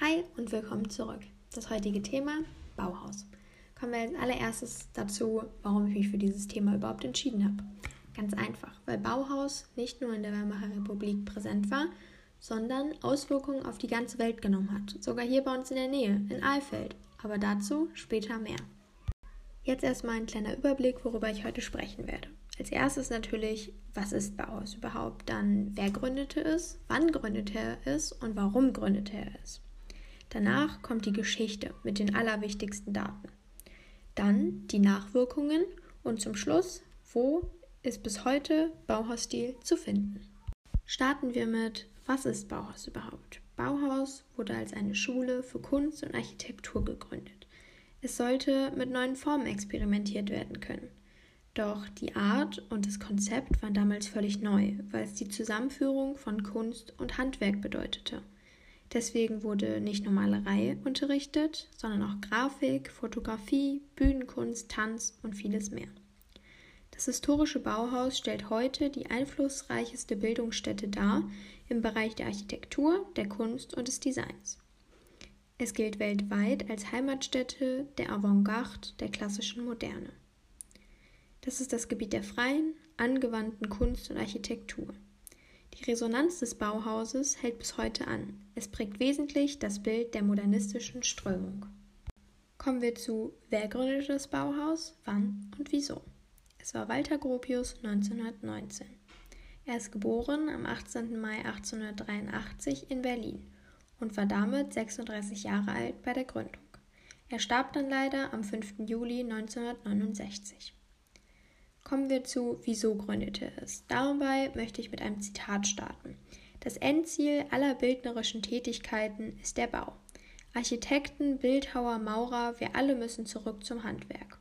Hi und willkommen zurück. Das heutige Thema Bauhaus. Kommen wir als allererstes dazu, warum ich mich für dieses Thema überhaupt entschieden habe. Ganz einfach, weil Bauhaus nicht nur in der Weimarer Republik präsent war, sondern Auswirkungen auf die ganze Welt genommen hat. Sogar hier bei uns in der Nähe, in Alfeld. Aber dazu später mehr. Jetzt erstmal ein kleiner Überblick, worüber ich heute sprechen werde. Als erstes natürlich, was ist Bauhaus überhaupt? Dann, wer gründete es? Wann gründete er es? Und warum gründete er es? Danach kommt die Geschichte mit den allerwichtigsten Daten. Dann die Nachwirkungen und zum Schluss, wo ist bis heute Bauhausstil zu finden. Starten wir mit, was ist Bauhaus überhaupt? Bauhaus wurde als eine Schule für Kunst und Architektur gegründet. Es sollte mit neuen Formen experimentiert werden können. Doch die Art und das Konzept waren damals völlig neu, weil es die Zusammenführung von Kunst und Handwerk bedeutete. Deswegen wurde nicht nur Malerei unterrichtet, sondern auch Grafik, Fotografie, Bühnenkunst, Tanz und vieles mehr. Das historische Bauhaus stellt heute die einflussreichste Bildungsstätte dar im Bereich der Architektur, der Kunst und des Designs. Es gilt weltweit als Heimatstätte der Avantgarde der klassischen Moderne. Das ist das Gebiet der freien, angewandten Kunst und Architektur. Die Resonanz des Bauhauses hält bis heute an. Es prägt wesentlich das Bild der modernistischen Strömung. Kommen wir zu Wer gründete das Bauhaus, wann und wieso. Es war Walter Gropius 1919. Er ist geboren am 18. Mai 1883 in Berlin und war damit 36 Jahre alt bei der Gründung. Er starb dann leider am 5. Juli 1969. Kommen wir zu, wieso gründete es. Dabei möchte ich mit einem Zitat starten. Das Endziel aller bildnerischen Tätigkeiten ist der Bau. Architekten, Bildhauer, Maurer, wir alle müssen zurück zum Handwerk.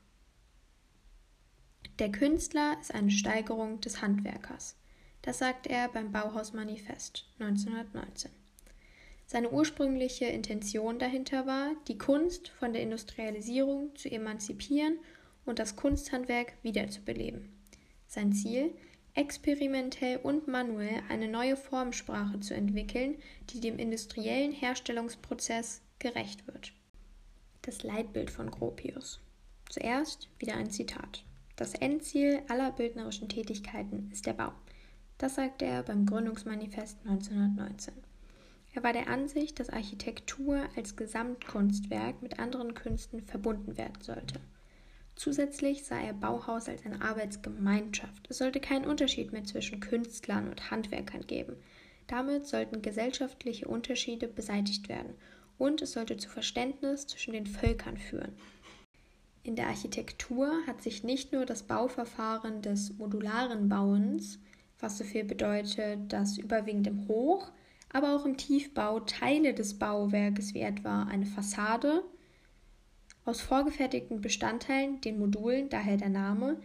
Der Künstler ist eine Steigerung des Handwerkers. Das sagt er beim Bauhausmanifest 1919. Seine ursprüngliche Intention dahinter war, die Kunst von der Industrialisierung zu emanzipieren und das Kunsthandwerk wiederzubeleben. Sein Ziel, experimentell und manuell eine neue Formsprache zu entwickeln, die dem industriellen Herstellungsprozess gerecht wird. Das Leitbild von Gropius. Zuerst wieder ein Zitat. Das Endziel aller bildnerischen Tätigkeiten ist der Bau. Das sagte er beim Gründungsmanifest 1919. Er war der Ansicht, dass Architektur als Gesamtkunstwerk mit anderen Künsten verbunden werden sollte. Zusätzlich sah er Bauhaus als eine Arbeitsgemeinschaft. Es sollte keinen Unterschied mehr zwischen Künstlern und Handwerkern geben. Damit sollten gesellschaftliche Unterschiede beseitigt werden und es sollte zu Verständnis zwischen den Völkern führen. In der Architektur hat sich nicht nur das Bauverfahren des modularen Bauens, was so viel bedeutet, dass überwiegend im Hoch, aber auch im Tiefbau Teile des Bauwerkes wie etwa eine Fassade, aus vorgefertigten Bestandteilen, den Modulen, daher der Name,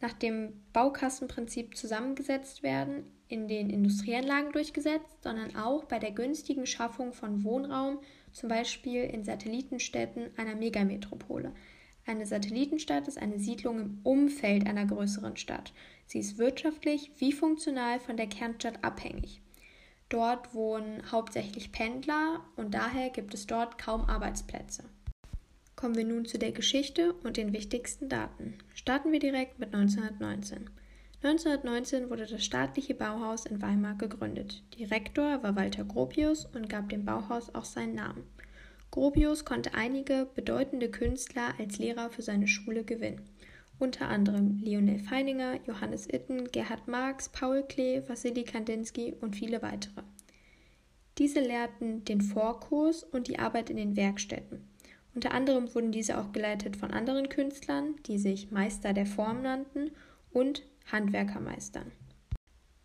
nach dem Baukastenprinzip zusammengesetzt werden, in den Industrieanlagen durchgesetzt, sondern auch bei der günstigen Schaffung von Wohnraum, zum Beispiel in Satellitenstädten einer Megametropole. Eine Satellitenstadt ist eine Siedlung im Umfeld einer größeren Stadt. Sie ist wirtschaftlich wie funktional von der Kernstadt abhängig. Dort wohnen hauptsächlich Pendler und daher gibt es dort kaum Arbeitsplätze. Kommen wir nun zu der Geschichte und den wichtigsten Daten. Starten wir direkt mit 1919. 1919 wurde das staatliche Bauhaus in Weimar gegründet. Direktor war Walter Gropius und gab dem Bauhaus auch seinen Namen. Gropius konnte einige bedeutende Künstler als Lehrer für seine Schule gewinnen. Unter anderem Lionel Feininger, Johannes Itten, Gerhard Marx, Paul Klee, Wassili Kandinsky und viele weitere. Diese lehrten den Vorkurs und die Arbeit in den Werkstätten. Unter anderem wurden diese auch geleitet von anderen Künstlern, die sich Meister der Form nannten, und Handwerkermeistern.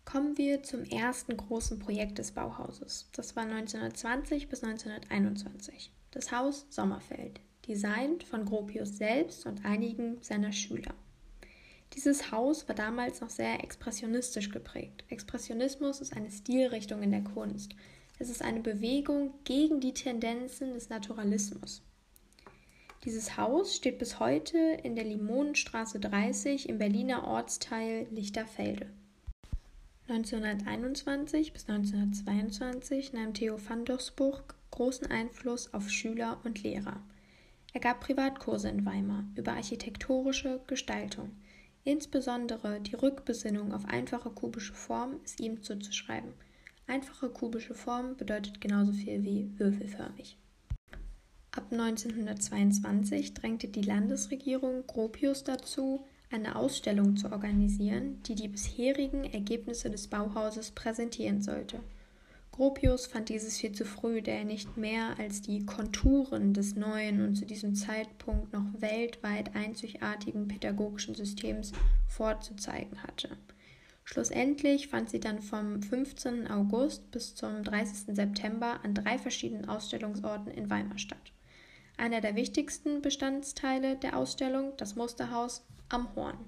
Kommen wir zum ersten großen Projekt des Bauhauses. Das war 1920 bis 1921. Das Haus Sommerfeld, designt von Gropius selbst und einigen seiner Schüler. Dieses Haus war damals noch sehr expressionistisch geprägt. Expressionismus ist eine Stilrichtung in der Kunst. Es ist eine Bewegung gegen die Tendenzen des Naturalismus. Dieses Haus steht bis heute in der Limonenstraße 30 im Berliner Ortsteil Lichterfelde. 1921 bis 1922 nahm Theo van Dorsburg großen Einfluss auf Schüler und Lehrer. Er gab Privatkurse in Weimar über architektonische Gestaltung. Insbesondere die Rückbesinnung auf einfache kubische Form ist ihm zuzuschreiben. Einfache kubische Form bedeutet genauso viel wie würfelförmig. Ab 1922 drängte die Landesregierung Gropius dazu, eine Ausstellung zu organisieren, die die bisherigen Ergebnisse des Bauhauses präsentieren sollte. Gropius fand dieses viel zu früh, da er nicht mehr als die Konturen des neuen und zu diesem Zeitpunkt noch weltweit einzigartigen pädagogischen Systems vorzuzeigen hatte. Schlussendlich fand sie dann vom 15. August bis zum 30. September an drei verschiedenen Ausstellungsorten in Weimar statt. Einer der wichtigsten Bestandteile der Ausstellung, das Musterhaus am Horn.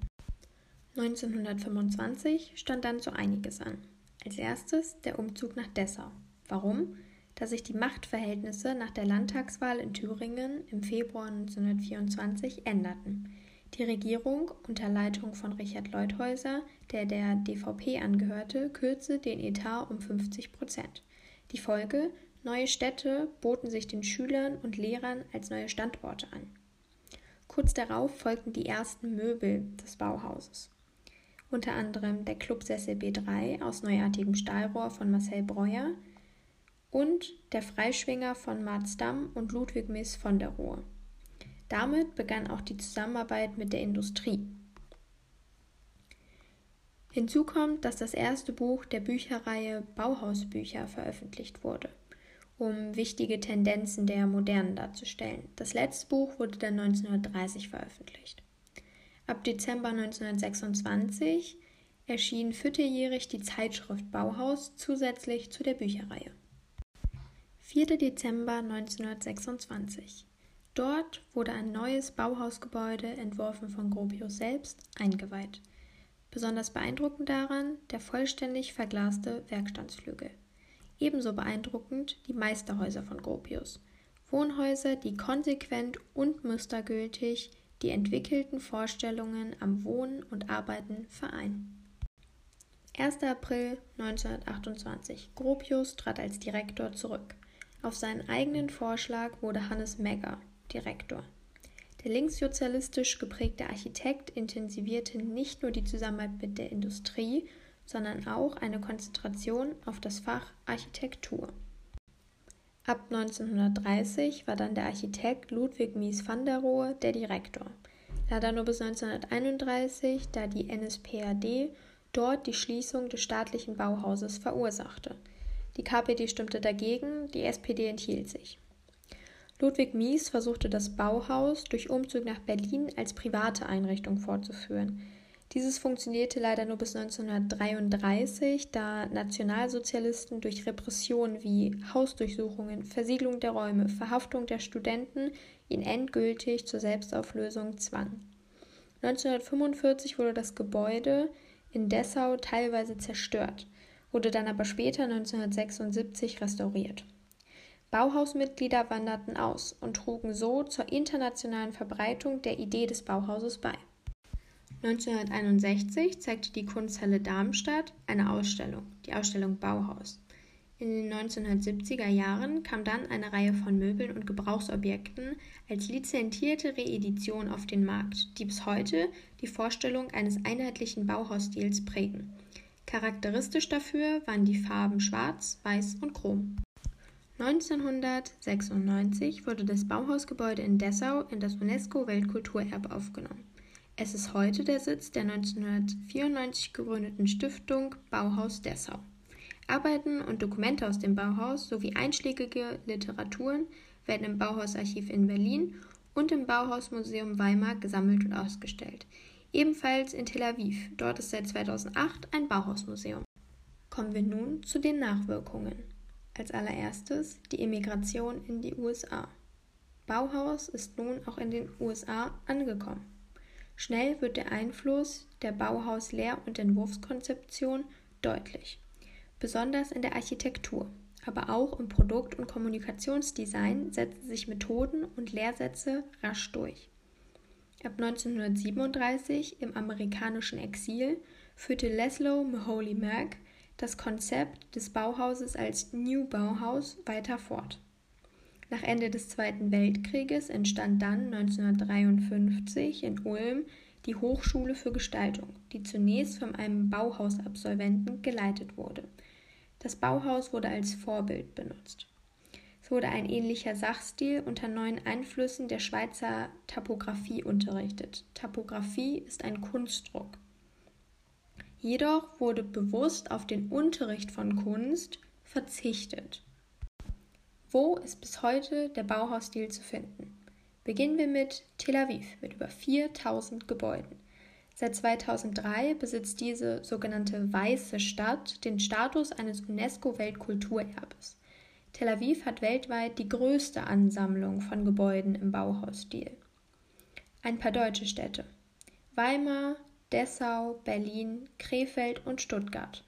1925 stand dann so einiges an. Als erstes der Umzug nach Dessau. Warum? Da sich die Machtverhältnisse nach der Landtagswahl in Thüringen im Februar 1924 änderten. Die Regierung unter Leitung von Richard Leuthäuser, der der DVP angehörte, kürzte den Etat um 50 Prozent. Die Folge Neue Städte boten sich den Schülern und Lehrern als neue Standorte an. Kurz darauf folgten die ersten Möbel des Bauhauses. Unter anderem der Clubsessel B3 aus neuartigem Stahlrohr von Marcel Breuer und der Freischwinger von Mats Damm und Ludwig Miss von der Ruhr. Damit begann auch die Zusammenarbeit mit der Industrie. Hinzu kommt, dass das erste Buch der Bücherreihe Bauhausbücher veröffentlicht wurde um wichtige Tendenzen der Modernen darzustellen. Das letzte Buch wurde dann 1930 veröffentlicht. Ab Dezember 1926 erschien vierteljährig die Zeitschrift Bauhaus zusätzlich zu der Bücherreihe. 4. Dezember 1926. Dort wurde ein neues Bauhausgebäude, entworfen von Gropius selbst, eingeweiht. Besonders beeindruckend daran der vollständig verglaste Werkstandsflügel. Ebenso beeindruckend die Meisterhäuser von Gropius. Wohnhäuser, die konsequent und mustergültig die entwickelten Vorstellungen am Wohnen und Arbeiten vereinen. 1. April 1928. Gropius trat als Direktor zurück. Auf seinen eigenen Vorschlag wurde Hannes Megger Direktor. Der linkssozialistisch geprägte Architekt intensivierte nicht nur die Zusammenarbeit mit der Industrie, sondern auch eine Konzentration auf das Fach Architektur. Ab 1930 war dann der Architekt Ludwig Mies van der Rohe der Direktor. Leider nur bis 1931, da die NSPAD dort die Schließung des staatlichen Bauhauses verursachte. Die KPD stimmte dagegen, die SPD enthielt sich. Ludwig Mies versuchte das Bauhaus durch Umzug nach Berlin als private Einrichtung fortzuführen. Dieses funktionierte leider nur bis 1933, da Nationalsozialisten durch Repressionen wie Hausdurchsuchungen, Versiegelung der Räume, Verhaftung der Studenten ihn endgültig zur Selbstauflösung zwangen. 1945 wurde das Gebäude in Dessau teilweise zerstört, wurde dann aber später 1976 restauriert. Bauhausmitglieder wanderten aus und trugen so zur internationalen Verbreitung der Idee des Bauhauses bei. 1961 zeigte die Kunsthalle Darmstadt eine Ausstellung, die Ausstellung Bauhaus. In den 1970er Jahren kam dann eine Reihe von Möbeln und Gebrauchsobjekten als lizenzierte Reedition auf den Markt, die bis heute die Vorstellung eines einheitlichen Bauhausstils prägen. Charakteristisch dafür waren die Farben Schwarz, Weiß und Chrom. 1996 wurde das Bauhausgebäude in Dessau in das UNESCO-Weltkulturerbe aufgenommen. Es ist heute der Sitz der 1994 gegründeten Stiftung Bauhaus Dessau. Arbeiten und Dokumente aus dem Bauhaus sowie einschlägige Literaturen werden im Bauhausarchiv in Berlin und im Bauhausmuseum Weimar gesammelt und ausgestellt. Ebenfalls in Tel Aviv. Dort ist seit 2008 ein Bauhausmuseum. Kommen wir nun zu den Nachwirkungen. Als allererstes die Immigration in die USA. Bauhaus ist nun auch in den USA angekommen. Schnell wird der Einfluss der Bauhaus-Lehr- und Entwurfskonzeption deutlich, besonders in der Architektur, aber auch im Produkt- und Kommunikationsdesign setzen sich Methoden und Lehrsätze rasch durch. Ab 1937 im amerikanischen Exil führte Laszlo Maholi Merck das Konzept des Bauhauses als New Bauhaus weiter fort. Nach Ende des Zweiten Weltkrieges entstand dann 1953 in Ulm die Hochschule für Gestaltung, die zunächst von einem Bauhausabsolventen geleitet wurde. Das Bauhaus wurde als Vorbild benutzt. Es wurde ein ähnlicher Sachstil unter neuen Einflüssen der Schweizer Tapographie unterrichtet. Tapographie ist ein Kunstdruck. Jedoch wurde bewusst auf den Unterricht von Kunst verzichtet. Wo ist bis heute der Bauhausstil zu finden? Beginnen wir mit Tel Aviv mit über 4000 Gebäuden. Seit 2003 besitzt diese sogenannte Weiße Stadt den Status eines UNESCO-Weltkulturerbes. Tel Aviv hat weltweit die größte Ansammlung von Gebäuden im Bauhausstil. Ein paar deutsche Städte. Weimar, Dessau, Berlin, Krefeld und Stuttgart.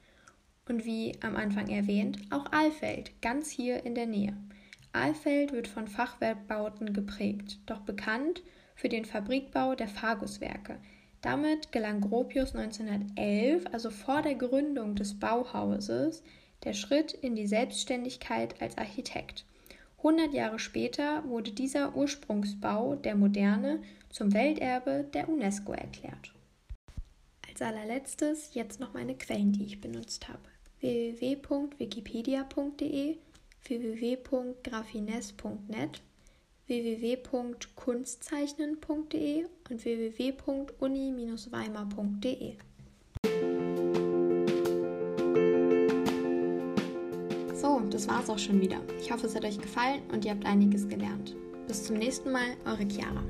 Und wie am Anfang erwähnt, auch Alfeld, ganz hier in der Nähe. Alfeld wird von Fachwerkbauten geprägt, doch bekannt für den Fabrikbau der Faguswerke. Damit gelang Gropius 1911, also vor der Gründung des Bauhauses, der Schritt in die Selbstständigkeit als Architekt. 100 Jahre später wurde dieser Ursprungsbau der Moderne zum Welterbe der UNESCO erklärt. Als allerletztes jetzt noch meine Quellen, die ich benutzt habe. www.wikipedia.de www.graphines.net, www.kunstzeichnen.de und www.uni-weimar.de. So, das war's auch schon wieder. Ich hoffe, es hat euch gefallen und ihr habt einiges gelernt. Bis zum nächsten Mal, eure Chiara.